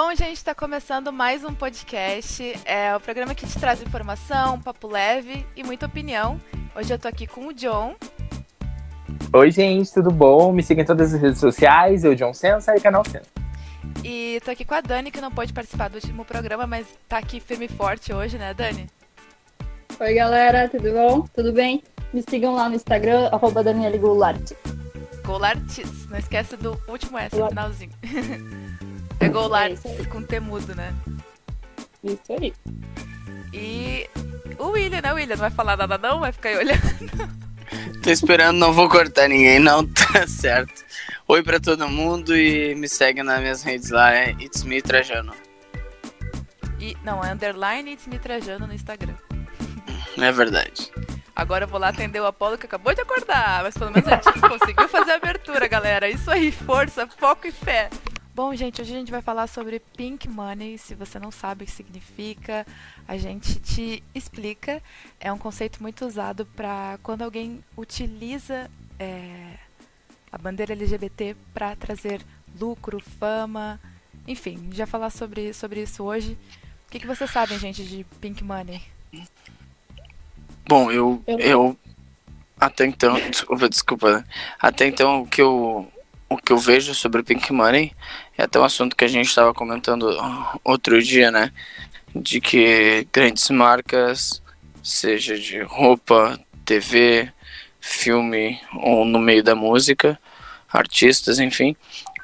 Bom, gente, está começando mais um podcast. É o programa que te traz informação, papo leve e muita opinião. Hoje eu tô aqui com o John. Oi, gente, tudo bom? Me siga em todas as redes sociais, eu, John Sensa e canal Sensa. E tô aqui com a Dani, que não pôde participar do último programa, mas tá aqui firme e forte hoje, né, Dani? Oi, galera, tudo bom? Tudo bem? Me sigam lá no Instagram, arroba Daniele Goulart. Goulartis, não esquece do último S no finalzinho. é Goulartis É isso aí. com temudo, né? Isso aí. E o William, né, William? Não vai falar nada não? Vai ficar aí olhando. Tô esperando, não vou cortar ninguém, não, tá certo. Oi pra todo mundo e me segue nas minhas redes lá, é It's Me Trajano. E, não, é underline It's Me Trajano no Instagram. É verdade. Agora eu vou lá atender o Apolo que acabou de acordar, mas pelo menos a gente conseguiu fazer a abertura, galera. Isso aí, força, foco e fé. Bom, gente, hoje a gente vai falar sobre Pink Money. Se você não sabe o que significa, a gente te explica. É um conceito muito usado para quando alguém utiliza é, a bandeira LGBT para trazer lucro, fama, enfim, vai falar sobre, sobre isso hoje. O que, que vocês sabem, gente, de Pink Money? Bom, eu, Eu- eu até então, desculpa, desculpa, né? até então o que eu o que eu vejo sobre Pink Money é até um assunto que a gente estava comentando outro dia, né? De que grandes marcas, seja de roupa, TV, filme ou no meio da música, artistas, enfim,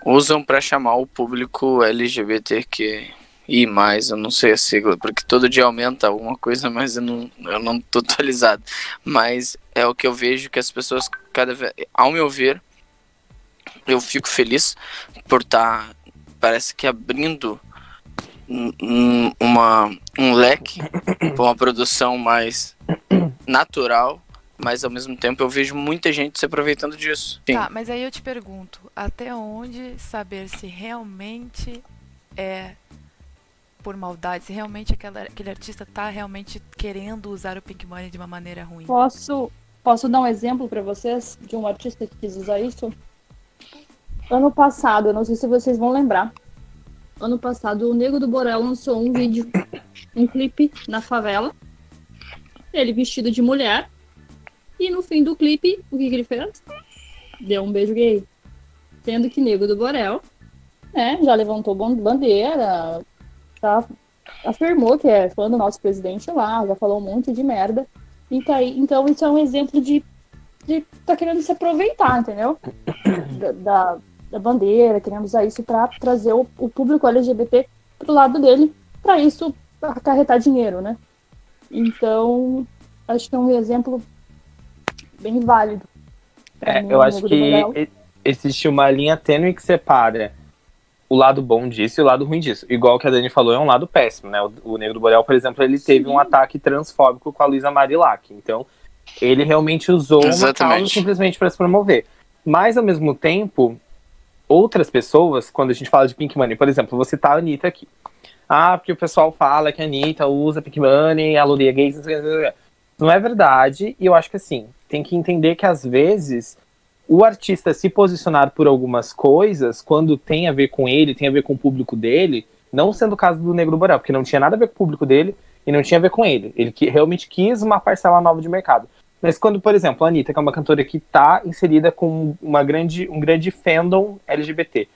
usam para chamar o público LGBTQ e mais, eu não sei a sigla, porque todo dia aumenta alguma coisa, mas eu não, eu não tô atualizado. Mas é o que eu vejo que as pessoas, cada vez, ao meu ver, eu fico feliz por estar, parece que abrindo um- um- uma, um leque para uma produção mais natural, mas ao mesmo tempo eu vejo muita gente se aproveitando disso. Sim. Tá, mas aí eu te pergunto, até onde saber se realmente é por maldade, se realmente aquela, aquele artista tá realmente querendo usar o Pink Money de uma maneira ruim? Posso, posso dar um exemplo pra vocês de um artista que quis usar isso? Ano passado, eu não sei se vocês vão lembrar. Ano passado, o Nego do Borel lançou um vídeo, um clipe na favela. Ele vestido de mulher. E no fim do clipe, o que, que ele fez? Deu um beijo gay. Sendo que Nego do Borel, né, já levantou ban- bandeira, afirmou que é fã do nosso presidente lá, já falou um monte de merda. E tá aí, então isso é um exemplo de, de tá querendo se aproveitar, entendeu? Da, da, da bandeira, querendo usar isso pra trazer o, o público LGBT pro lado dele, pra isso acarretar dinheiro, né? Então, acho que é um exemplo bem válido. É, eu o acho que existe uma linha tênue que separa o lado bom disso e o lado ruim disso. Igual que a Dani falou, é um lado péssimo, né? O, o Negro do Borel, por exemplo, ele teve um ataque transfóbico com a Luísa Marilac. Então, ele realmente usou uma Exatamente. causa simplesmente para se promover. Mas, ao mesmo tempo, outras pessoas, quando a gente fala de Pink Money, por exemplo, você tá a Anitta aqui. Ah, porque o pessoal fala que a Anitta usa Pink Money, gays, sei o que. Não é verdade, e eu acho que assim, tem que entender que às vezes o artista se posicionar por algumas coisas, quando tem a ver com ele, tem a ver com o público dele, não sendo o caso do Negro Borel, porque não tinha nada a ver com o público dele e não tinha a ver com ele. Ele que realmente quis uma parcela nova de mercado. Mas quando, por exemplo, a Anitta, que é uma cantora que está inserida com uma grande, um grande fandom LGBT,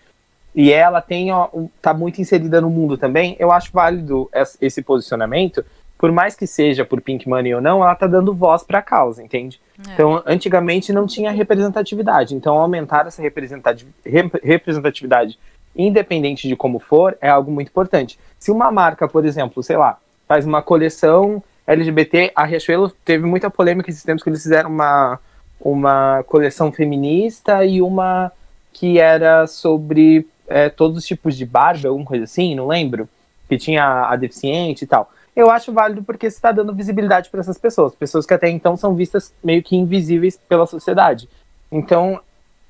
e ela tem ó, tá muito inserida no mundo também, eu acho válido es- esse posicionamento, por mais que seja por Pink Money ou não, ela tá dando voz para a causa, entende? É. Então, antigamente não tinha representatividade. Então, aumentar essa representati- rep- representatividade, independente de como for, é algo muito importante. Se uma marca, por exemplo, sei lá, faz uma coleção LGBT, a Riachuelo teve muita polêmica esses tempos que eles fizeram uma, uma coleção feminista e uma que era sobre é, todos os tipos de barba, alguma coisa assim, não lembro, que tinha a deficiente e tal. Eu acho válido porque está dando visibilidade para essas pessoas, pessoas que até então são vistas meio que invisíveis pela sociedade. Então,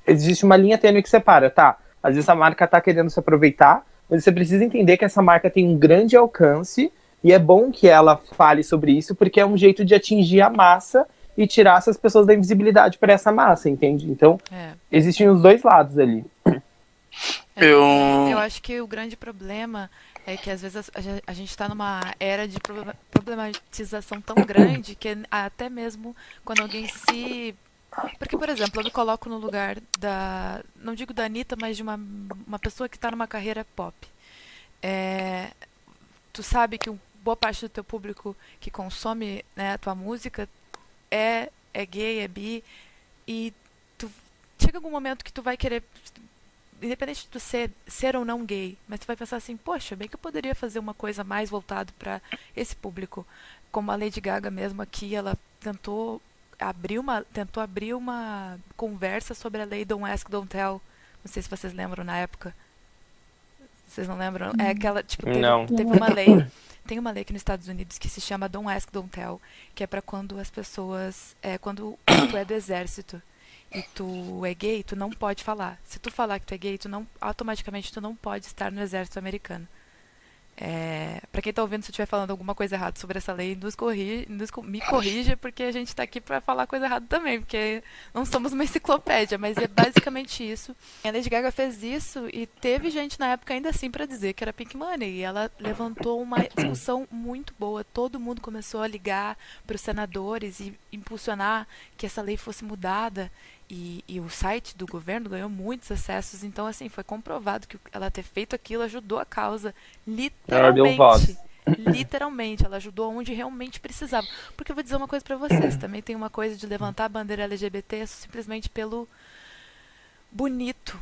existe uma linha tênue que separa, tá? Às vezes a marca tá querendo se aproveitar, mas você precisa entender que essa marca tem um grande alcance e é bom que ela fale sobre isso porque é um jeito de atingir a massa e tirar essas pessoas da invisibilidade para essa massa, entende? Então, É. existem os dois lados ali. É, Eu- eu acho que o grande problema é que às vezes a, gente está numa era de problema- problematização tão grande que até mesmo quando alguém se. Porque, por exemplo, eu me coloco no lugar da. Não digo da Anitta, mas de uma, uma pessoa que está numa carreira pop. É, tu sabe que um- boa parte do teu público que consome né, a tua música é, é gay, é bi, e tu chega algum momento que tu vai querer independente de tu ser, ser ou não gay, mas tu vai pensar assim, poxa, bem que eu poderia fazer uma coisa mais voltada para esse público. Como a Lady Gaga mesmo aqui, ela tentou abrir uma, tentou abrir uma conversa sobre a lei Don't Ask, Don't Tell. Não sei se vocês lembram na época. Vocês não lembram? É aquela, tipo, teve, Não. teve uma lei, tem uma lei aqui nos Estados Unidos que se chama Don't Ask, Don't Tell, que é para quando as pessoas, é quando tu é do exército e tu é gay, tu não pode falar. Se tu falar que tu é gay, tu não automaticamente tu não pode estar no exército americano. É, para quem tá ouvindo, se eu estiver falando alguma coisa errada sobre essa lei, nos corri, nos me corrija, porque a gente tá aqui para falar coisa errada também, porque não somos uma enciclopédia, mas é basicamente isso. A Lady Gaga fez isso e teve gente na época ainda assim para dizer que era Pink Money, e ela levantou uma discussão muito boa. Todo mundo começou a ligar para os senadores e impulsionar que essa lei fosse mudada. E, e o site do governo ganhou muitos acessos, então assim, foi comprovado que ela ter feito aquilo ajudou a causa, Ela deu voz. literalmente. Literalmente, ela ajudou onde realmente precisava. Porque eu vou dizer uma coisa pra vocês, também tem uma coisa de levantar a bandeira LGBT simplesmente pelo bonito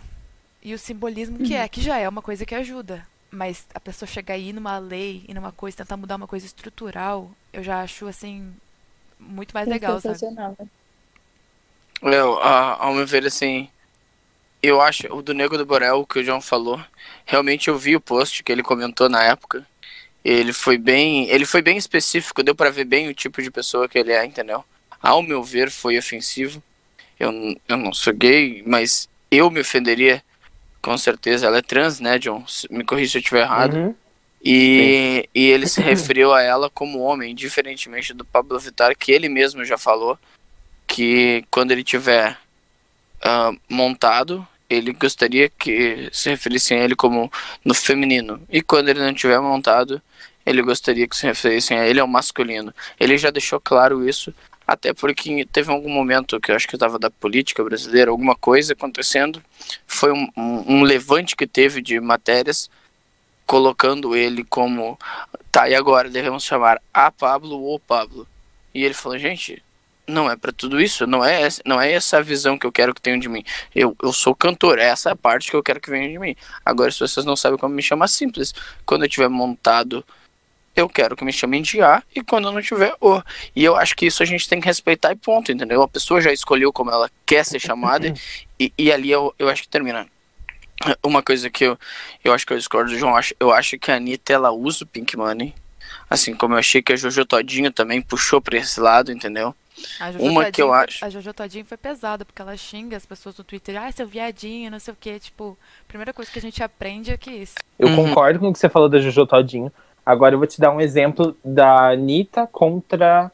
e o simbolismo que é, que já é uma coisa que ajuda. Mas a pessoa chegar aí numa lei e numa coisa, tentar mudar uma coisa estrutural, eu já acho assim muito mais legal, sabe? Sensacional, né? Eu, a- ao meu ver, assim, eu acho o do Nego do Borel, o que o João falou, realmente eu vi o post que ele comentou na época. Ele foi bem, ele foi bem específico, deu pra ver bem o tipo de pessoa que ele é, entendeu? Ao meu ver, foi ofensivo. Eu, eu não sou gay, mas eu me ofenderia, com certeza. Ela é trans, né, John? Me corrija se eu estiver errado. Uhum. E, e ele se referiu a ela como homem, diferentemente do Pablo Vittar, que ele mesmo já falou que quando ele tiver ah, montado, ele gostaria que se referissem a ele como no feminino. E quando ele não tiver montado, ele gostaria que se referissem a ele ao masculino. Ele já deixou claro isso, até porque teve algum momento que eu acho que estava da política brasileira, alguma coisa acontecendo. Foi um, um, um levante que teve de matérias colocando ele como tá, e agora devemos chamar a Pablo ou Pablo. E ele falou, gente, não é para tudo isso, não é, essa- não é essa a visão que eu quero que tenham de mim. Eu, eu sou cantor, essa é a parte que eu quero que venha de mim. Agora, se vocês não sabem como me chamar, simples. Quando eu tiver montado, eu quero que me chamem de A, e quando eu não tiver, O. E eu acho que isso a gente tem que respeitar e ponto, entendeu? A pessoa já escolheu como ela quer ser chamada, e, e ali eu, eu acho que termina. Uma coisa que eu, eu acho que eu discordo do João, eu acho, eu acho que a Anitta, ela usa o Pink Money, assim como eu achei que a Jojo Todinho também puxou pra esse lado, entendeu? A Jojo Uma que eu acho- A Jojo Todinho foi pesada, porque ela xinga as pessoas no Twitter. Ah, seu viadinho, não sei o quê. Tipo, a primeira coisa que a gente aprende é que isso. Eu Uhum. concordo com o que você falou da Jojo Todinho. Agora eu vou te dar um exemplo da Anitta contra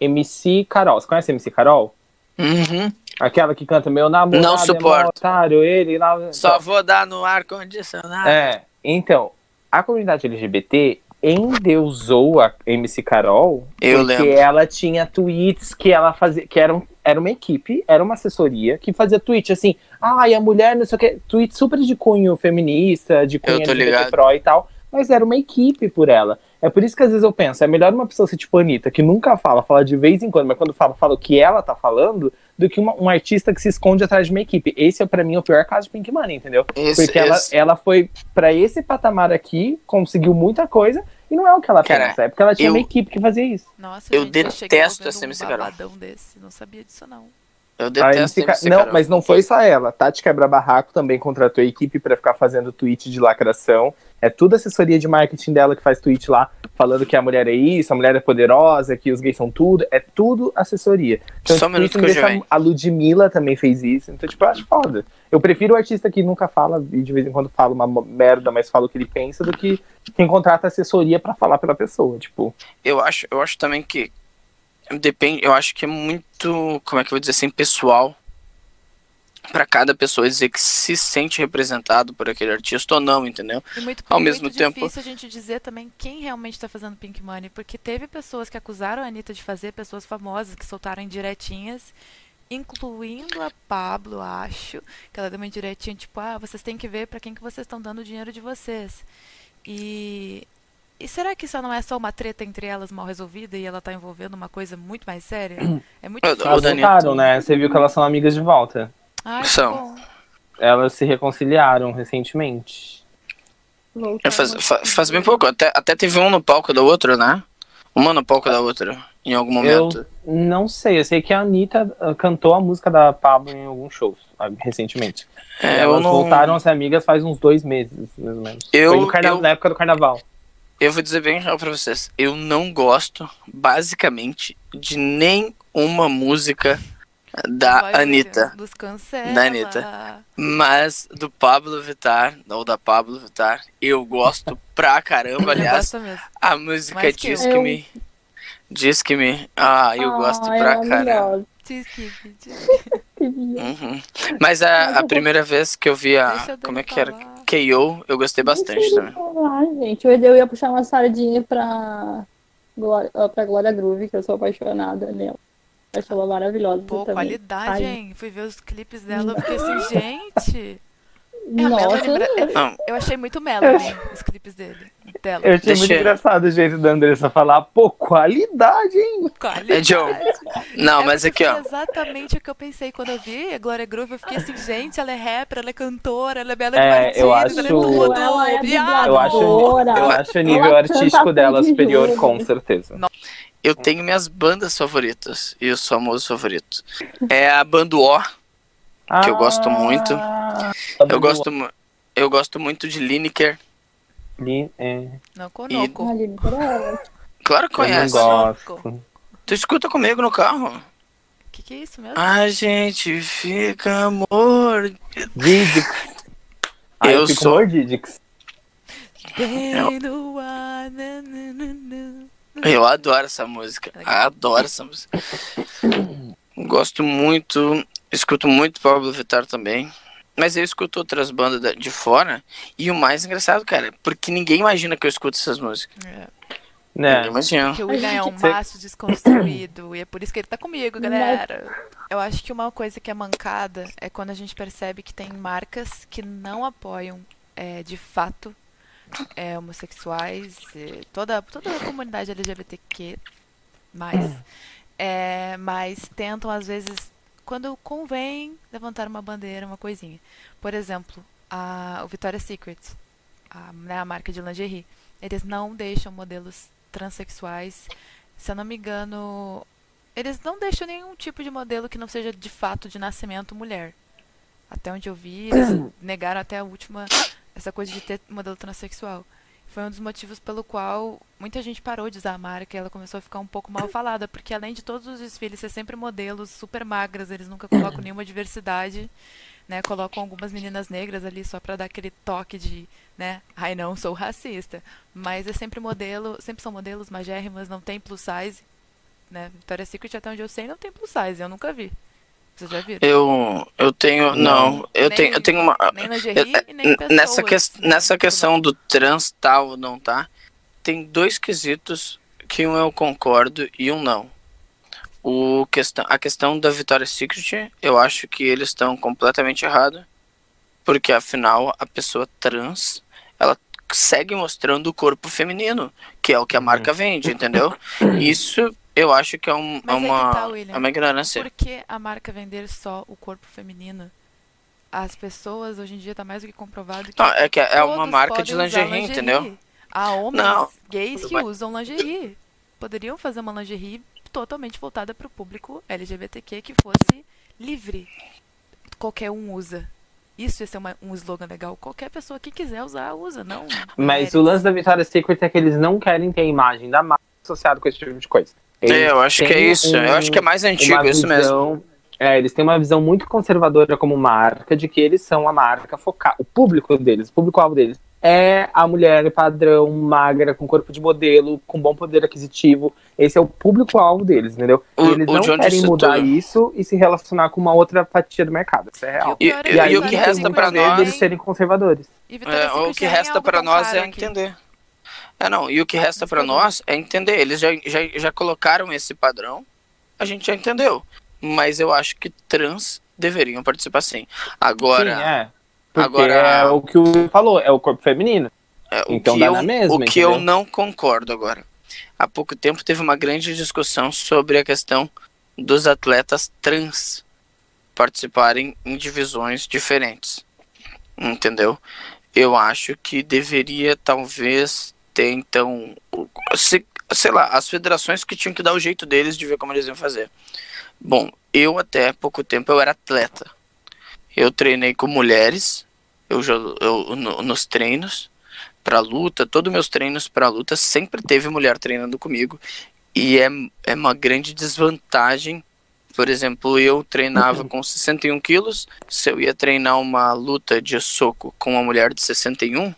MC Carol. Você conhece a MC Carol? Uhum. Aquela que canta Meu namorado Não é suporto. otário, ele lá... Só vou dar no ar-condicionado. É, então, a comunidade LGBT endeusou a MC Carol Eu porque lembro. ela tinha tweets que ela fazia, que eram, era uma equipe, era uma assessoria que fazia tweet assim, ai, a mulher, não sei o que, tweet super de cunho feminista, de cunho LGBT pro e tal, mas era uma equipe por ela. É por isso que às vezes eu penso, é melhor uma pessoa ser tipo Anitta, que nunca fala, fala de vez em quando, mas quando fala, fala o que ela tá falando, do que uma- um artista que se esconde atrás de uma equipe. Esse é, pra mim, o pior caso de Pink Money, entendeu? Esse- Porque ela, esse- ela foi pra esse patamar aqui, conseguiu muita coisa, e não é o que ela Cara, pensa, é porque ela tinha eu- uma equipe que fazia isso. Nossa, Eu gente, detesto essa um MC Carol. babadão desse. Não sabia disso, não. Eu A detesto MC Ca- MC não, Carol. mas não foi só ela. Tati Quebra Barraco também contratou a equipe pra ficar fazendo tweet de lacração. É tudo assessoria de marketing dela que faz tweet lá, falando que a mulher é isso, a mulher é poderosa, que os gays são tudo. É tudo assessoria. Então, Só um tipo, minuto que eu. A Ludmilla também fez isso. Então, tipo, eu acho foda. Eu prefiro o artista que nunca fala e de vez em quando fala uma merda, mas fala o que ele pensa, do que quem contrata assessoria pra falar pela pessoa. Tipo, Eu acho, eu acho também que depende, eu acho que é muito, como é que eu vou dizer assim, pessoal. Para cada pessoa dizer que se sente representado por aquele artista ou não, entendeu? E muito, Ao muito mesmo tempo- difícil a gente dizer também quem realmente tá fazendo Pink Money, porque teve pessoas que acusaram a Anitta de fazer, pessoas famosas que soltaram indiretinhas, incluindo a Pablo, acho, que ela deu uma indiretinha tipo, ah, vocês têm que ver pra quem que vocês estão dando o dinheiro de vocês. E e será que isso não é só uma treta entre elas mal resolvida e ela tá envolvendo uma coisa muito mais séria? É muito Elas voltaram, né? Você viu que elas são amigas de volta. Ai, São. bom. Elas se reconciliaram recentemente. É, faz, faz bem pouco, até, até teve um no palco da outra, né? Uma no palco da outra, em algum momento. Eu não sei, eu sei que a Anitta ah, cantou a música da Pablo em alguns shows ah, recentemente. É, Elas não. voltaram a ser amigas faz uns dois meses, mais ou menos. Eu- Foi no carna- eu- na época do carnaval. Eu vou dizer bem real pra vocês. Eu não gosto, basicamente, de nenhuma música da Vai, Anitta. Dos cancela. Da Anitta. Mas do Pablo Vittar, ou da Pablo Vittar, eu gosto pra caramba. Aliás, a música Mais que diz eu. que me. Diz que me. Ah, eu gosto Ai, pra é caramba. Diz que- diz Uhum. Mas a, a primeira vez que eu vi a. Como é que falar. era? KO, eu gostei bastante Deixa eu também. falar, gente. Eu eu ia puxar uma sardinha pra Glória, pra Glória Groove, que eu sou apaixonada nela. Acho ela maravilhosa Pô, também. qualidade, Ai. hein? Fui ver os clipes dela, eu fiquei assim, gente. É Nossa, Bra- é- Não, Eu achei muito Melanie os clipes dele. Dela. Eu achei Deixa muito eu- engraçado o jeito da Andressa falar, pô, qualidade, hein? Qualidade. É, Joe. Não, É mas aqui, ó. exatamente o que eu pensei quando eu vi a Glória Groove. Eu fiquei assim, gente, ela é rapper, ela é cantora, ela é Bela É, Martins, eu ela é acho- tudo. Ela é. Eu acho, eu acho o nível artístico dela superior, com certeza. Eu tenho minhas bandas favoritas e os famosos favoritos. É a banda O, que eu gosto muito. eu gosto, eu gosto muito de Lineker. Li- é, Não conoco. Aline Pereira. Claro que eu não conhece. gosto. Tu escuta comigo no carro. O que, que é isso mesmo? A gente fica. Ah, eu, Eu fico sou- mordidix. Bem no ar, na, na, na, na. Eu adoro essa música. Adoro essa música. Gosto muito. Escuto muito Pablo Vittar também. Mas eu escuto outras bandas da- de fora. E o mais engraçado, cara, porque ninguém imagina que eu escuto essas músicas. É, Né? Ninguém imagina. porque o William é um maço desconstruído e é por isso que ele tá comigo, galera. Eu acho que uma coisa que é mancada é quando a gente percebe que tem marcas que não apoiam é, de fato é, homossexuais, toda, toda a comunidade LGBTQ, mais, é, mas tentam às vezes, quando convém, levantar uma bandeira, uma coisinha. Por exemplo, a, o Victoria's Secret, a, né, a marca de lingerie, eles não deixam modelos transexuais. Se eu não me engano, eles não deixam nenhum tipo de modelo que não seja de fato de nascimento mulher. Até onde eu vi, eles negaram até a última essa coisa de ter modelo transexual. Foi um dos motivos pelo qual muita gente parou de usar a marca e ela começou a ficar um pouco mal falada, porque além de todos os desfiles ser sempre modelos super magras, eles nunca colocam nenhuma diversidade, né? Colocam algumas meninas negras ali só pra dar aquele toque de, né? Ai, não sou racista, mas é sempre modelo, sempre são modelos magérrimas, não tem plus size, né? Victoria's Secret até onde eu sei não tem plus size, eu nunca vi. Vocês já viram? Eu, eu tenho. Não, eu Nem- tenho, eu tenho uma. Nem lingerie e nem pessoas. Nessa, que, nessa questão do trans tal ou não tá, tem dois quesitos que um eu concordo e um não. O questão, a questão da Victoria's Secret, eu acho que eles estão completamente errados, porque afinal a pessoa trans, ela segue mostrando o corpo feminino, que é o que a marca vende, entendeu? Isso eu acho que é, um, é Mas uma, tá, William. é uma ignorância. Por que a marca vender só o corpo feminino? As pessoas hoje em dia tá mais do que comprovado que Não, é que é uma todos marca de podem usar lingerie, entendeu? Há homens Não, gays que bem. usam lingerie. Poderiam fazer uma lingerie totalmente voltada para o público LGBTQ que fosse livre. Qualquer um usa. Isso ia ser uma- um slogan legal. Qualquer pessoa que quiser usar, usa, não. Mas mulheres. o lance da Victoria's Secret é que eles não querem ter a imagem da marca associada com esse tipo de coisa. Eles É, eu acho que é isso. Eu acho que é mais antigo, isso mesmo. É, eles têm uma visão muito conservadora como marca de que eles são a marca focada. O público deles, o público-alvo deles é a mulher padrão, magra, com corpo de modelo, com bom poder aquisitivo. Esse é o público-alvo deles, entendeu? O- e eles não querem mudar tudo. isso e se relacionar com uma outra fatia do mercado. Isso é real. E- é e- E aí e o que resta muito pra a ver nós- deles serem conservadores. E Vitória É, o que resta tão nós é aqui. entender. É, não, e o que resta Mas pra tudo. nós é entender. Eles já, já, já colocaram esse padrão, a gente já entendeu. Mas eu acho que trans deveriam participar sim. Agora, Sim, é. Porque agora- é o que o falou, é o corpo feminino. é, o Então dá eu, na mesma, o que eu entendeu? não concordo agora. Há pouco tempo teve uma grande discussão sobre a questão dos atletas trans participarem em divisões diferentes. Entendeu? Eu acho que deveria talvez ter então, se- sei lá, as federações que tinham que dar o jeito deles de ver como eles iam fazer. Bom, eu até pouco tempo eu era atleta. Eu treinei com mulheres, eu, eu no- nos treinos para luta, todos meus treinos para luta sempre teve mulher treinando comigo e é, é uma grande desvantagem. Por exemplo, eu treinava com 61 quilos, se eu ia treinar uma luta de soco com uma mulher de 61,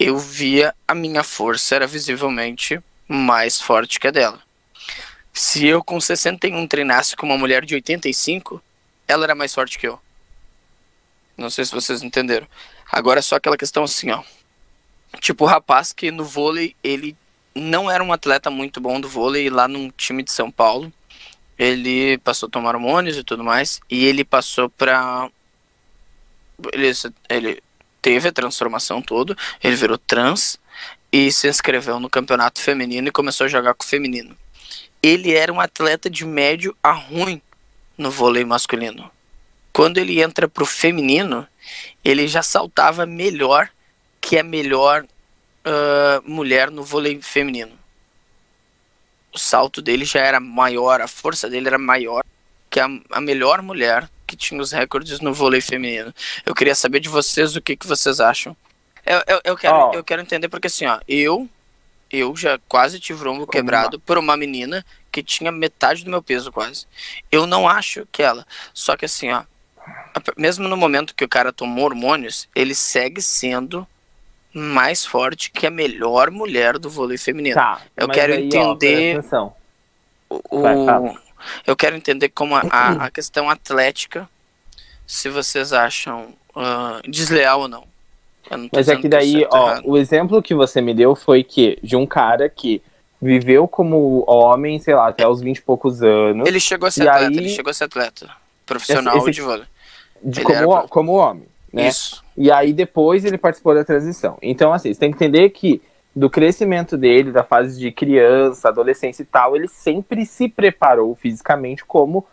eu via a minha força era visivelmente mais forte que a dela. Se eu com 61 treinasse com uma mulher de 85, ela era mais forte que eu. Não sei se vocês entenderam. Agora é só aquela questão assim, ó. Tipo, o rapaz que no vôlei, ele não era um atleta muito bom do vôlei lá num time de São Paulo. Ele passou a tomar hormônios e tudo mais. E ele passou pra. Ele, ele teve a transformação toda. Ele virou trans. E se inscreveu no campeonato feminino e começou a jogar com o feminino. Ele era um atleta de médio a ruim no vôlei masculino. Quando ele entra pro feminino, ele já saltava melhor que a melhor ah, mulher no vôlei feminino. O salto dele já era maior, a força dele era maior que a, a melhor mulher que tinha os recordes no vôlei feminino. Eu queria saber de vocês o que, que vocês acham. Eu, eu, eu quero, Ó. eu quero entender porque assim, ó, eu, eu já quase tive o ombro quebrado por uma menina que tinha metade do meu peso quase. Eu não acho que ela. Só que assim, ó, mesmo no momento que o cara tomou hormônios, ele segue sendo mais forte que a melhor mulher do vôlei feminino. Tá. Eu quero aí, ó, entender- atenção. O- fala. Eu quero entender como a, a, a questão atlética, se vocês acham ah, desleal ou não. Não Mas é que daí, ó, errado. o exemplo que você me deu foi que de um cara que viveu como homem, sei lá, até os 20 e poucos anos, Ele chegou a ser atleta, aí- ele chegou a ser atleta. Profissional Esse- esse- de vôlei. de como, era- como homem, né? Isso. E aí depois ele participou da transição. Então, assim, você tem que entender que do crescimento dele, da fase de criança, adolescência e tal, ele sempre se preparou fisicamente como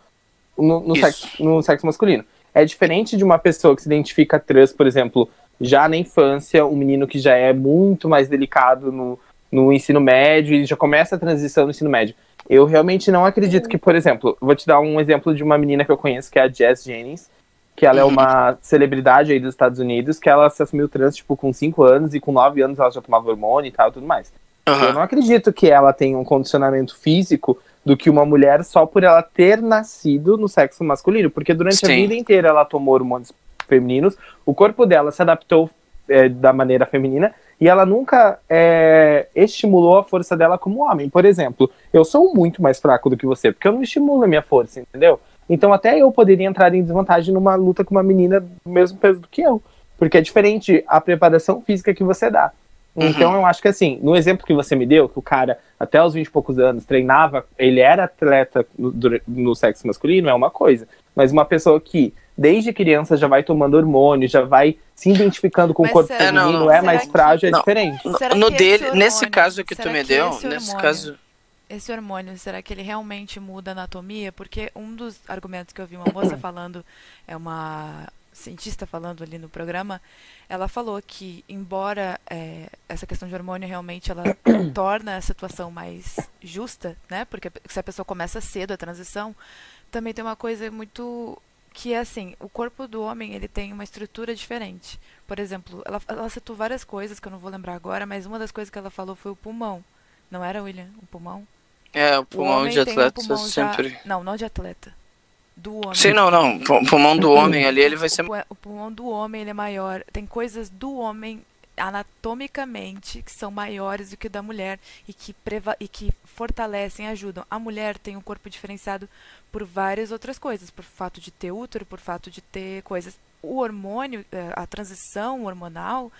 no, no, sexo, no sexo masculino. É diferente de uma pessoa que se identifica trans, por exemplo, já na infância, um menino que já é muito mais delicado no, no ensino médio e já começa a transição no ensino médio. Eu realmente não acredito que, por exemplo, vou te dar um exemplo de uma menina que eu conheço, que é a Jess Jennings, que ela é Uhum. uma celebridade aí dos Estados Unidos, que ela se assumiu trans, tipo, com 5 anos, e com 9 anos ela já tomava hormônio e tal, tudo mais. Eu Aham. não acredito que ela tenha um condicionamento físico do que uma mulher só por ela ter nascido no sexo masculino, porque durante a Sim. vida inteira ela tomou hormônios femininos, o corpo dela se adaptou é, da maneira feminina e ela nunca é, estimulou a força dela como homem. Por exemplo, eu sou muito mais fraco do que você, porque eu não estimulo a minha força, entendeu? Então até eu poderia entrar em desvantagem numa luta com uma menina do mesmo peso do que eu, porque é diferente a preparação física que você dá. Uhum. Então eu acho que assim, no exemplo que você me deu, que o cara até os 20 e poucos anos treinava, ele era atleta no, no sexo masculino, é uma coisa. Mas uma pessoa que desde criança já vai tomando hormônio, já vai se identificando com Mas o corpo será- feminino, É, não, não. é mais que- frágil, é Não. diferente. No, dele, esse nesse caso que tu será me que deu, esse nesse caso. Esse hormônio, será que ele realmente muda a anatomia? Porque um dos argumentos que eu vi uma moça falando, é uma cientista falando ali no programa, ela falou que, embora é, essa questão de hormônio realmente ela torna a situação mais justa, né? Porque se a pessoa começa cedo a transição, também tem uma coisa muito que é assim, o corpo do homem ele tem uma estrutura diferente. Por exemplo, ela, ela citou várias coisas que eu não vou lembrar agora, mas uma das coisas que ela falou foi o pulmão. Não era, William? O pulmão? É, o O pulmão homem de um atleta já- sempre. Não, não de atleta. Do homem. Sim, não, não. O pulmão do homem ali, ele vai O ser. O pulmão do homem ele é maior. Tem coisas do homem anatomicamente que são maiores do que o da mulher e que, preva e que fortalecem, ajudam. A mulher tem um corpo diferenciado por várias outras coisas, por fato de ter útero, por fato de ter coisas. O hormônio, eh, a transição hormonal,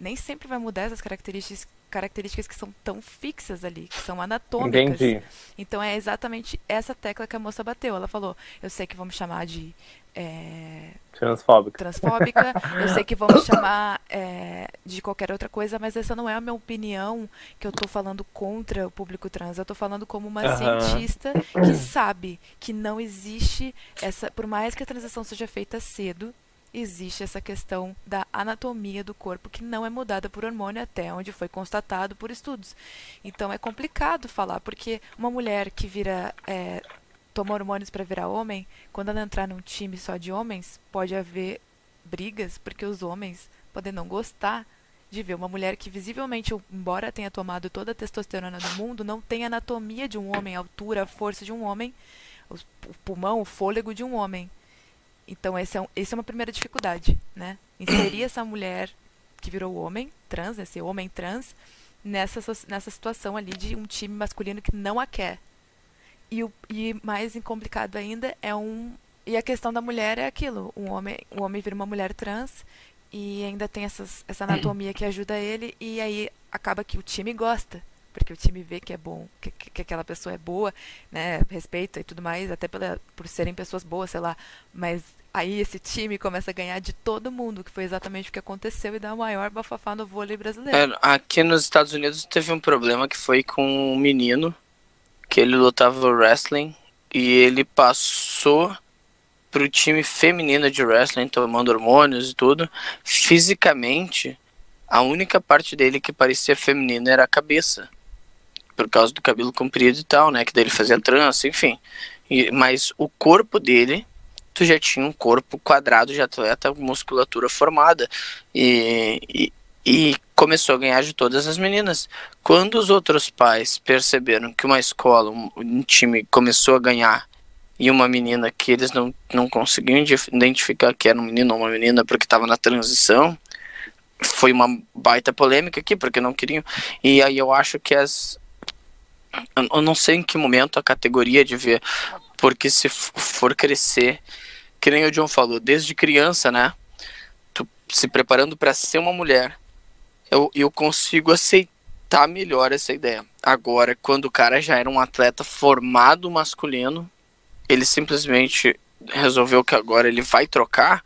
nem sempre vai mudar essas características características que são tão fixas ali, que são anatômicas. Entendi. Então é exatamente essa tecla que a moça bateu. Ela falou: Eu sei que vão me chamar de é, Transfóbica. transfóbica, eu sei que vão me chamar é, de qualquer outra coisa, mas essa não é a minha opinião que eu tô falando contra o público trans. Eu tô falando como uma Aham. cientista que sabe que não existe essa. Por mais que a transição seja feita cedo, existe essa questão da anatomia do corpo que não é mudada por hormônio até onde foi constatado por estudos. Então é complicado falar, porque uma mulher que vira. É, toma hormônios para virar homem, quando ela entrar num time só de homens, pode haver brigas, porque os homens podem não gostar de ver uma mulher que visivelmente, embora tenha tomado toda a testosterona do mundo, não tem anatomia de um homem, a altura, a força de um homem, o pulmão, o fôlego de um homem. Então esse é, um, esse é uma primeira dificuldade, né? Inserir essa mulher que virou homem, trans, esse homem trans, nessa, nessa situação ali de um time masculino que não a quer. E, o, e mais complicado ainda é um. E a questão da mulher é aquilo: um homem, um homem vira uma mulher trans e ainda tem essas, essa anatomia que ajuda ele, e aí acaba que o time gosta. Porque o time vê que é bom, que, que, que aquela pessoa é boa, né? Respeita e tudo mais, até pela, por serem pessoas boas, sei lá. Mas aí esse time começa a ganhar de todo mundo, que foi exatamente o que aconteceu e dá o maior bafafá no vôlei brasileiro. É, aqui nos Estados Unidos teve um problema que foi com um menino que ele lutava wrestling e ele passou pro time feminino de wrestling, tomando hormônios e tudo. Fisicamente, a única parte dele que parecia feminina era a cabeça. Por causa do cabelo comprido e tal, né? Que daí ele fazia trança, enfim. E- mas o corpo dele, tu já tinha um corpo quadrado de atleta, musculatura formada. E, e, e começou a ganhar de todas as meninas. Quando os outros pais perceberam que uma escola, um, um time começou a ganhar e uma menina que eles não, não conseguiam identificar que era um menino ou uma menina porque estava na transição, foi uma baita polêmica aqui, porque não queriam. E aí eu acho que as. Eu não sei em que momento a categoria devia. Porque se for crescer, que nem o John falou, desde criança, né? Tu se preparando para ser uma mulher, eu, eu consigo aceitar melhor essa ideia. Agora, quando o cara já era um atleta formado masculino, ele simplesmente resolveu que agora ele vai trocar,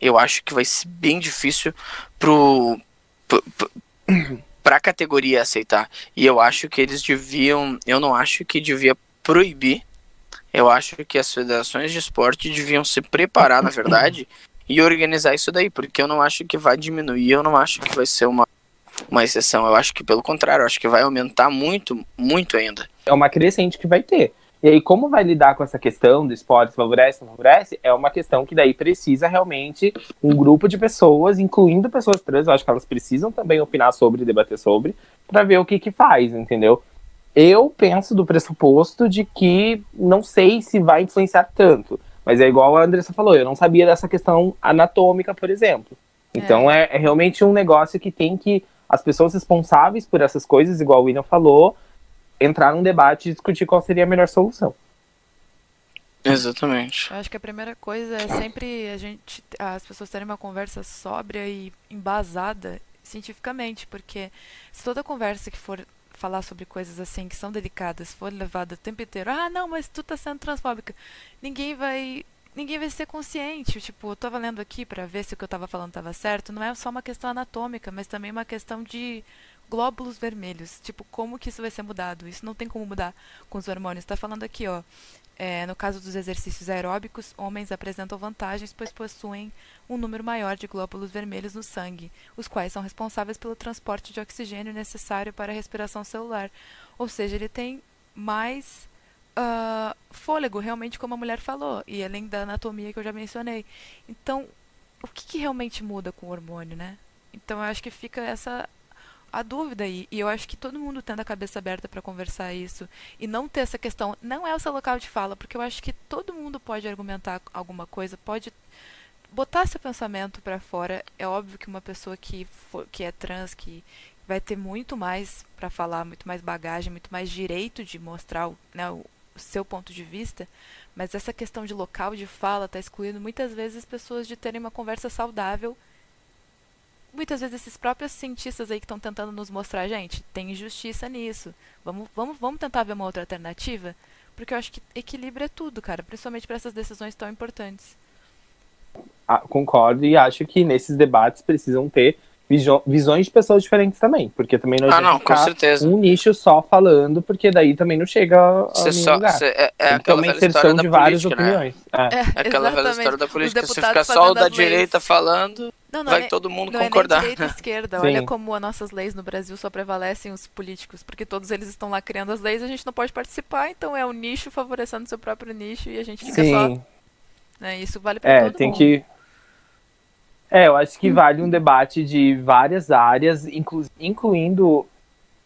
eu acho que vai ser bem difícil pro, pro, pro pra categoria aceitar. E eu acho que eles deviam, eu não acho que devia proibir. Eu acho que as federações de esporte deviam se preparar, na verdade, e organizar isso daí, porque eu não acho que vai diminuir, eu não acho que vai ser uma uma exceção. Eu acho que pelo contrário, eu acho que vai aumentar muito, muito ainda. É uma crescente que vai ter. E aí, como vai lidar com essa questão do esporte favorece, não favorece, é uma questão que daí precisa realmente um grupo de pessoas, incluindo pessoas trans, eu acho que elas precisam também opinar sobre, debater sobre, para ver o que que faz, entendeu? Eu penso do pressuposto de que não sei se vai influenciar tanto, mas é igual a Andressa falou, eu não sabia dessa questão anatômica, por exemplo. Então é, é realmente um negócio que tem que as pessoas responsáveis por essas coisas, igual o William falou, entrar num debate e discutir qual seria a melhor solução. Exatamente. Eu acho que a primeira coisa é sempre a gente, as pessoas terem uma conversa sóbria e embasada cientificamente, porque se toda conversa que for falar sobre coisas assim que são delicadas for levada o tempo inteiro, ah, não, mas tu tá sendo transfóbica, ninguém vai ninguém vai ser consciente. Tipo, eu tava lendo aqui pra ver se o que eu tava falando tava certo. Não é só uma questão anatômica, mas também uma questão de glóbulos vermelhos. Tipo, como que isso vai ser mudado? Isso não tem como mudar com os hormônios. Tá falando aqui, ó. É, no caso dos exercícios aeróbicos, homens apresentam vantagens, pois possuem um número maior de glóbulos vermelhos no sangue, os quais são responsáveis pelo transporte de oxigênio necessário para a respiração celular. Ou seja, ele tem mais uh, fôlego, realmente, como a mulher falou, e além da anatomia que eu já mencionei. Então, o que, que realmente muda com o hormônio, né? Então, eu acho que fica essa a dúvida aí. E eu acho que todo mundo tendo a cabeça aberta para conversar isso e não ter essa questão, não é o seu local de fala, porque eu acho que todo mundo pode argumentar alguma coisa, pode botar seu pensamento pra fora. É óbvio que uma pessoa que, for, que é trans, que vai ter muito mais pra falar, muito mais bagagem, muito mais direito de mostrar né, o seu ponto de vista, mas essa questão de local de fala está excluindo muitas vezes as pessoas de terem uma conversa saudável. Muitas vezes esses próprios cientistas aí que estão tentando nos mostrar, gente, tem injustiça nisso. Vamos, vamos, vamos tentar ver uma outra alternativa? Porque eu acho que equilíbrio é tudo, cara, principalmente para essas decisões tão importantes. Ah, concordo e acho que nesses debates precisam ter visões de pessoas diferentes também, porque também não ah, não, com certeza. um nicho só falando, porque daí também não chega a nenhum só, lugar. Cê, é, é aquela uma inserção de várias política, opiniões. Né? É. é. aquela velha história da política, se ficar só o da direita falando, não, não vai é, todo mundo não concordar. É direita e esquerda. Sim. Olha como as nossas leis no Brasil só prevalecem os políticos, porque todos eles estão lá criando as leis, a gente não pode participar, então é o nicho favorecendo seu próprio nicho e a gente fica Sim. só. Né? Isso vale para é, todo tem mundo. que é, eu acho que vale um debate de várias áreas, inclu incluindo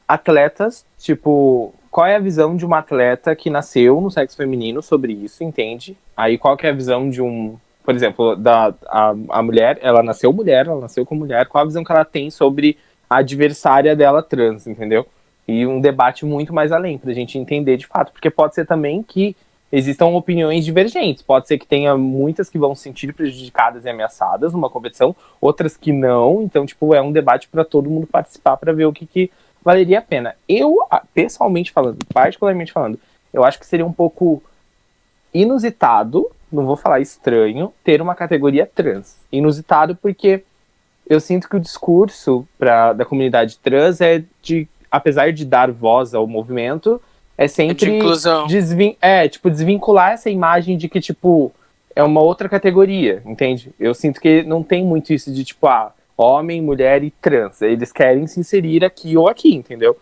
atletas, tipo, qual é a visão de uma atleta que nasceu no sexo feminino sobre isso, entende? Aí qual que é a visão de um, por exemplo, da a, a mulher, ela nasceu mulher, ela nasceu com mulher, qual a visão que ela tem sobre a adversária dela trans, entendeu? E um debate muito mais além, pra gente entender de fato, porque pode ser também que existam opiniões divergentes. Pode ser que tenha muitas que vão se sentir prejudicadas e ameaçadas numa competição, outras que não. Então, tipo, é um debate para todo mundo participar para ver o que, que valeria a pena. Eu, pessoalmente falando, particularmente falando, eu acho que seria um pouco inusitado, não vou falar estranho, ter uma categoria trans. Inusitado porque eu sinto que o discurso pra, da comunidade trans é de, apesar de dar voz ao movimento, é sempre. De inclusão. Desvin é, tipo, desvincular essa imagem de que, tipo, é uma outra categoria, entende? Eu sinto que não tem muito isso de, tipo, ah, homem, mulher e trans. Eles querem se inserir aqui ou aqui, entendeu?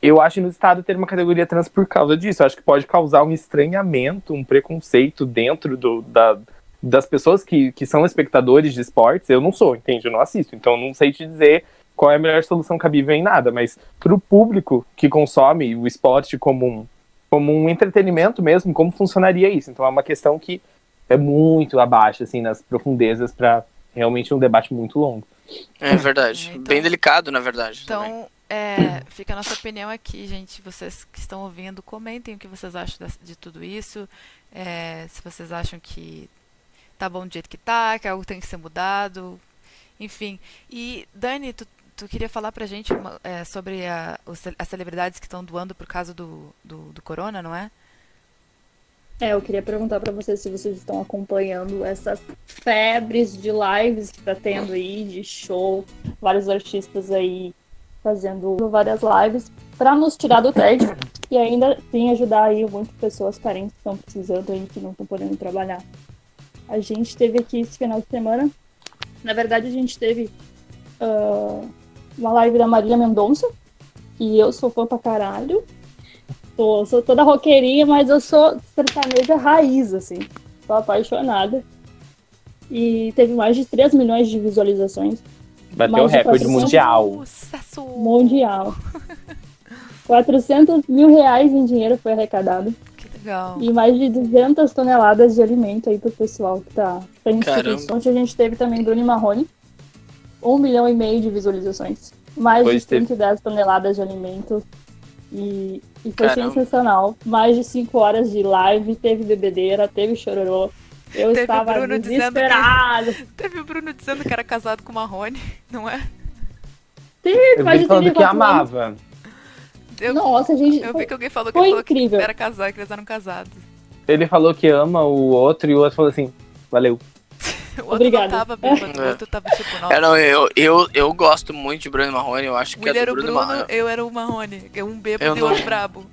Eu acho no estado ter uma categoria trans por causa disso. Eu acho que pode causar um estranhamento, um preconceito dentro do, da, das pessoas que, que são espectadores de esportes. Eu não sou, entende? Eu não assisto. Então não sei te dizer qual é a melhor solução cabível em nada, mas para o público que consome o esporte como um, como um entretenimento mesmo, como funcionaria isso? Então é uma questão que é muito abaixo, assim, nas profundezas para realmente um debate muito longo. É verdade. É, então, Bem delicado, na verdade. Então, é, fica a nossa opinião aqui, gente. Vocês que estão ouvindo, comentem o que vocês acham de, de tudo isso. É, se vocês acham que tá bom do jeito que tá, que algo tem que ser mudado. Enfim. E, Dani, tu tu queria falar pra gente é, sobre a, as celebridades que estão doando por causa do, do, do, corona, não é? É, eu queria perguntar para vocês se vocês estão acompanhando essas febres de lives que tá tendo aí, de show, vários artistas aí fazendo várias lives para nos tirar do tédio e ainda sim ajudar aí muitas pessoas carentes que estão precisando aí, que não estão podendo trabalhar. A gente teve aqui esse final de semana, na verdade a gente teve uh, uma live da Marília Mendonça, e eu sou fã pra caralho. Sou, sou toda roqueirinha, mas eu sou sertaneja raiz, assim. Tô apaixonada. E teve mais de 3 milhões de visualizações. Bateu o recorde mundial. Mundial. 400 mil reais em dinheiro foi arrecadado. Que legal. E mais de 200 toneladas de alimento aí pro pessoal que tá, em instituições. A gente teve também Bruno Marrone, um milhão e meio de visualizações. Mais pois de 110 teve... toneladas de alimento. E, e foi Caramba. sensacional. Mais de 5 horas de live, teve bebedeira, teve chororô. Eu teve estava Bruno desesperado. Que, teve o Bruno dizendo que era casado com Marrone, não é? Teve, eu vi falando que amava. Eu, Nossa, gente. Eu foi, vi que alguém falou que, falou incrível. que era casado, que eles eram casados. Ele falou que ama o outro e o outro falou assim: valeu. o outro não tava bêbado, o outro tava tipo, nossa. É, não, eu, eu, eu gosto muito de Bruno Marrone, eu acho que Ele é era o Bruno, Bruno, Marrone. eu era o Marrone. Um bêbado Eu e não- outro brabo.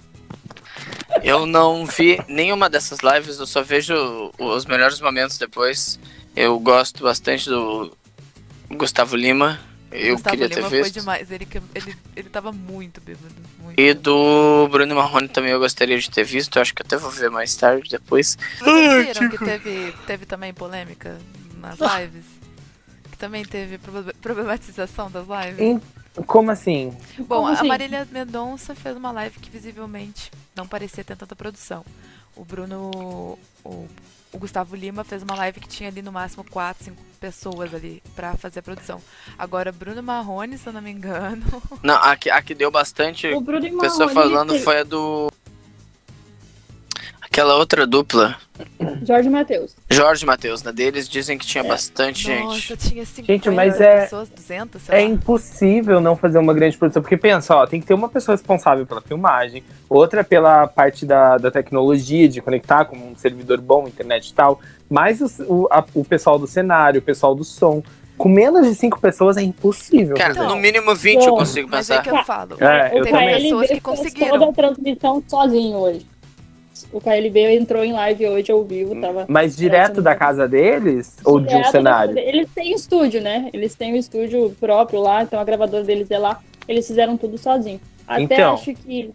Eu não vi nenhuma dessas lives, eu só vejo os melhores momentos depois. Eu gosto bastante do Gustavo Lima, eu Gustavo queria Lima ter foi visto. demais. Ele, ele, ele tava muito bêbado. Muito E bêbado. do Bruno Marrone também eu gostaria de ter visto, eu acho que até vou ver mais tarde, depois. Vocês viram que teve, teve também polêmica nas lives? Que também teve proble- problematização das lives? Em- Como assim? Bom, Como a assim? Marília Mendonça fez uma live que visivelmente não parecia ter tanta produção. o Bruno. O, o Gustavo Lima fez uma live que tinha ali no máximo 4, 5 pessoas ali pra fazer a produção. Agora, Bruno Marrone, se eu não me engano. Não, a que, a que deu bastante O Bruno e pessoa falando foi a do. Aquela outra dupla. Jorge Matheus. Jorge e Matheus, né? Deles dizem que tinha É. bastante gente. Nossa, tinha 50 Gente, mas é- pessoas, 200, sei É lá. impossível não fazer uma grande produção, porque pensa, ó, tem que ter uma pessoa responsável pela filmagem, outra pela parte da, da tecnologia, de conectar com um servidor bom, internet e tal, mais os- o, a- o pessoal do cenário, o pessoal do som. Com menos de cinco pessoas é impossível. Cara, fazer. no mínimo 20 eu Bom, consigo Mas é pensar. que eu falo. É, eu o também. pessoas que conseguiram. toda a transmissão sozinho hoje. O KLB entrou em live hoje ao vivo, tava. Mas direto da casa deles ou de um da cenário? casa- Eles têm estúdio, né? Eles têm um estúdio próprio lá, então a gravadora deles é lá. Eles fizeram tudo sozinho. Até Então. acho que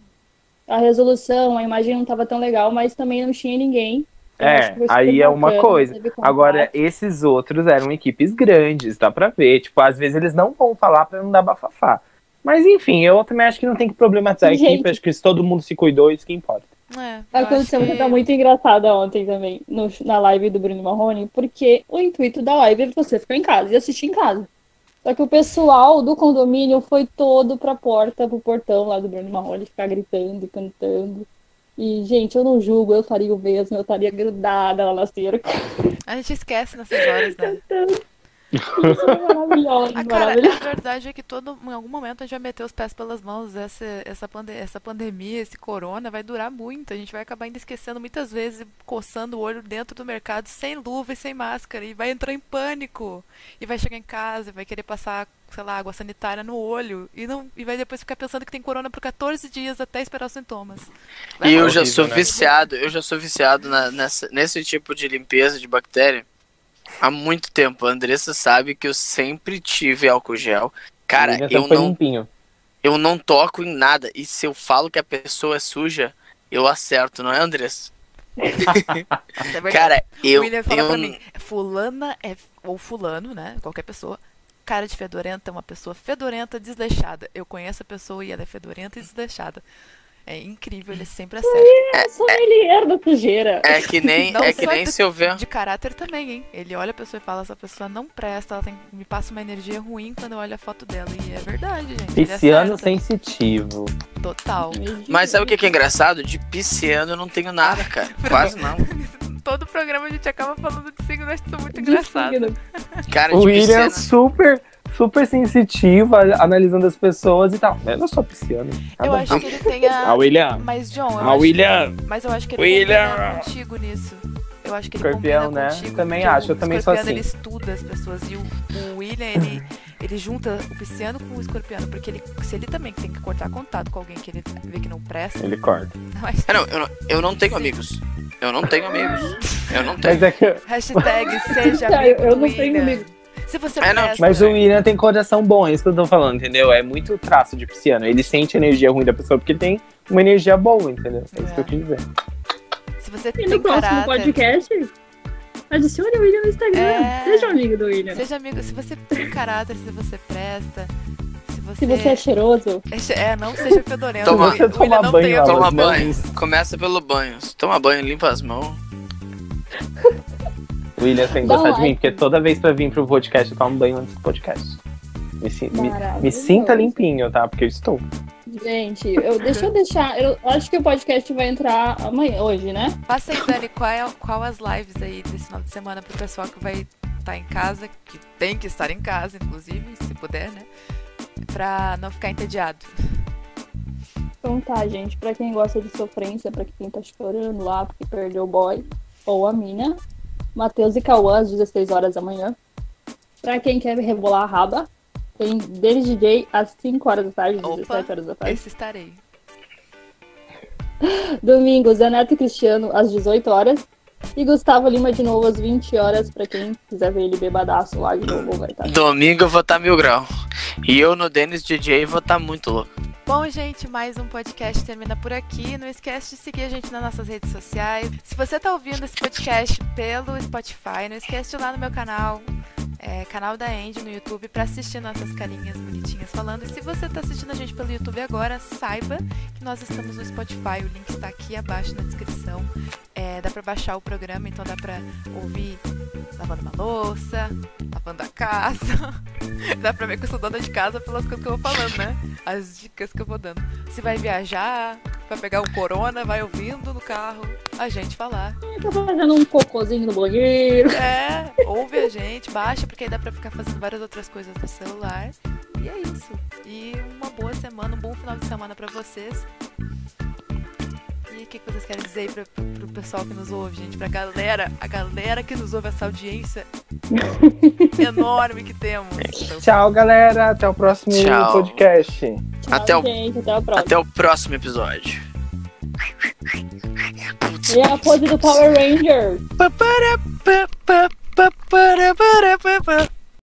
a resolução, a imagem não tava tão legal, mas também não tinha ninguém. Eu É, aí é uma coisa. Agora, esses outros eram equipes grandes, dá pra ver. Tipo, às vezes eles não vão falar pra não dar bafafá. Mas enfim, eu também acho que não tem que problematizar a Gente. equipe, acho que se todo mundo se cuidou, isso que importa. É, eu Aconteceu uma coisa que- muito engraçada ontem também, no- na live do Bruno Marrone, porque o intuito da live é você ficar em casa e assistir em casa. Só que o pessoal do condomínio foi todo pra porta, pro portão lá do Bruno Marrone, ficar gritando e cantando. E, gente, eu não julgo, eu faria o mesmo, eu estaria grudada lá na cerca. A gente esquece nessas horas, né? é maravilhoso, A cara, maravilhoso. a verdade é que todo, em algum momento a gente vai meter os pés pelas mãos. Essa, essa, pande essa pandemia, esse corona vai durar muito. A gente vai acabar ainda esquecendo muitas vezes, e coçando o olho dentro do mercado sem luva e sem máscara. E vai entrar em pânico. E vai chegar em casa, e vai querer passar, sei lá, água sanitária no olho. E, não, e vai depois ficar pensando que tem corona por 14 dias até esperar os sintomas. Vai E eu lá. já horrível, sou né? viciado, eu já sou viciado na- nessa, nesse tipo de limpeza de bactéria há muito tempo. A Andressa sabe que eu sempre tive álcool gel. Cara, eu não, limpinho. eu não toco em nada. E se eu falo que a pessoa é suja, eu acerto, não é, Andressa? É verdade. Cara, eu. o William fala eu pra mim, fulana é, ou fulano, né, qualquer pessoa, cara de fedorenta é uma pessoa fedorenta, desleixada. Eu conheço a pessoa e ela é fedorenta e desleixada. É incrível, ele sempre acerta. É sommelier da sujeira. É que nem, Não é que nem de- se eu ver. De caráter também, hein? Ele olha a pessoa e fala, essa pessoa não presta, ela tem- me passa uma energia ruim quando eu olho a foto dela. E é verdade, gente. Pisciano sensitivo. Total. Mas sabe o que é engraçado? De pisciano eu não tenho nada, cara. Quase não. Todo programa a gente acaba falando de signo, eu acho isso muito engraçado. Cara, O de William é pisciano. super, super sensitivo, a- analisando as pessoas e tal. Eu não sou pisciano. Eu acho que ele tem a... Ah, William. Mas, John, eu acho William. Mas eu acho que ele William. contigo nisso. Eu acho que ele Escorpião, né? contigo. Também acho, eu o também sou assim. ele estuda as pessoas. E o, o William, ele, ele junta o pisciano com o escorpiano. Porque ele, se ele também tem que cortar contato com alguém que ele vê que não presta... Ele corta. Mas, Ah, não, eu não, eu não tenho Sim. amigos. Eu não tenho amigos. Eu não tenho. Mas é que. hashtag seja amigo eu, não tenho William. Se você É, presta... Mas o William tem coração bom, é isso que eu tô falando, entendeu? É muito traço de pisciano. Ele sente a energia ruim da pessoa porque ele tem uma energia boa, entendeu? É isso que eu quis dizer. Se você E tem no próximo caráter... podcast, adicione o William no Instagram. É. Seja amigo do William. Seja amigo, se você tem caráter, se você presta, se você... Se você é cheiroso, é... É, não seja fedorento. Toma- O Toma não banho, Toma banho. Começa pelo banho. Toma banho, limpa as mãos. O William tem que gostar de mim, like. porque toda vez pra vir pro podcast eu tomo banho antes do podcast. Me, me- me sinta limpinho, tá? Porque eu estou. gente, eu, deixa eu deixar. Eu acho que o podcast vai entrar amanhã, hoje, né? Passa aí, Dani, qual, é, qual as lives aí desse final de semana pro pessoal que vai estar em casa, que tem que estar em casa, inclusive, se puder, né? Pra não ficar entediado. Então tá, gente. Pra quem gosta de sofrência, pra quem tá chorando lá porque perdeu o boy ou a mina, Matheus e Cauã às 16 horas da manhã. Pra quem quer rebolar a raba, tem Denis DJ às 5 horas da tarde, Opa. 17 horas da tarde. Esse estarei. Domingo, Zé Neto e Cristiano às 18 horas. E Gustavo Lima de novo às 20 horas, pra quem quiser ver ele bebadaço lá de novo, vai estar. Domingo eu vou estar mil grau. E eu no Dennis DJ vou estar muito louco. Bom, gente, mais um podcast termina por aqui. Não esquece de seguir a gente nas nossas redes sociais. Se você tá ouvindo esse podcast pelo Spotify, não esquece de ir lá no meu canal. É, canal da Andy no YouTube pra assistir nossas carinhas bonitinhas falando. E se você tá assistindo a gente pelo YouTube agora, saiba que nós estamos no Spotify. O link está aqui abaixo na descrição. É, dá pra baixar o programa, então dá pra ouvir lavando uma louça, lavando a casa. dá pra ver que eu sou dona de casa pelas coisas que eu vou falando, né? As dicas que eu vou dando. Se vai viajar, vai pegar um corona, vai ouvindo no carro a gente falar. Tô fazendo um cocôzinho no banheiro. É, ouve a gente, baixa, porque aí dá pra ficar fazendo várias outras coisas no celular. E é isso. E uma boa semana, um bom final de semana pra vocês. E o que, que vocês querem dizer aí pra, pro pessoal que nos ouve, gente? Pra galera, a galera que nos ouve, essa audiência enorme que temos. Então, Tchau, galera. Até o próximo Tchau. podcast. Tchau, Até o- gente. Até a próxima. Até o próximo episódio. E a pose do Power Ranger. Ba, ba, da, ba, da,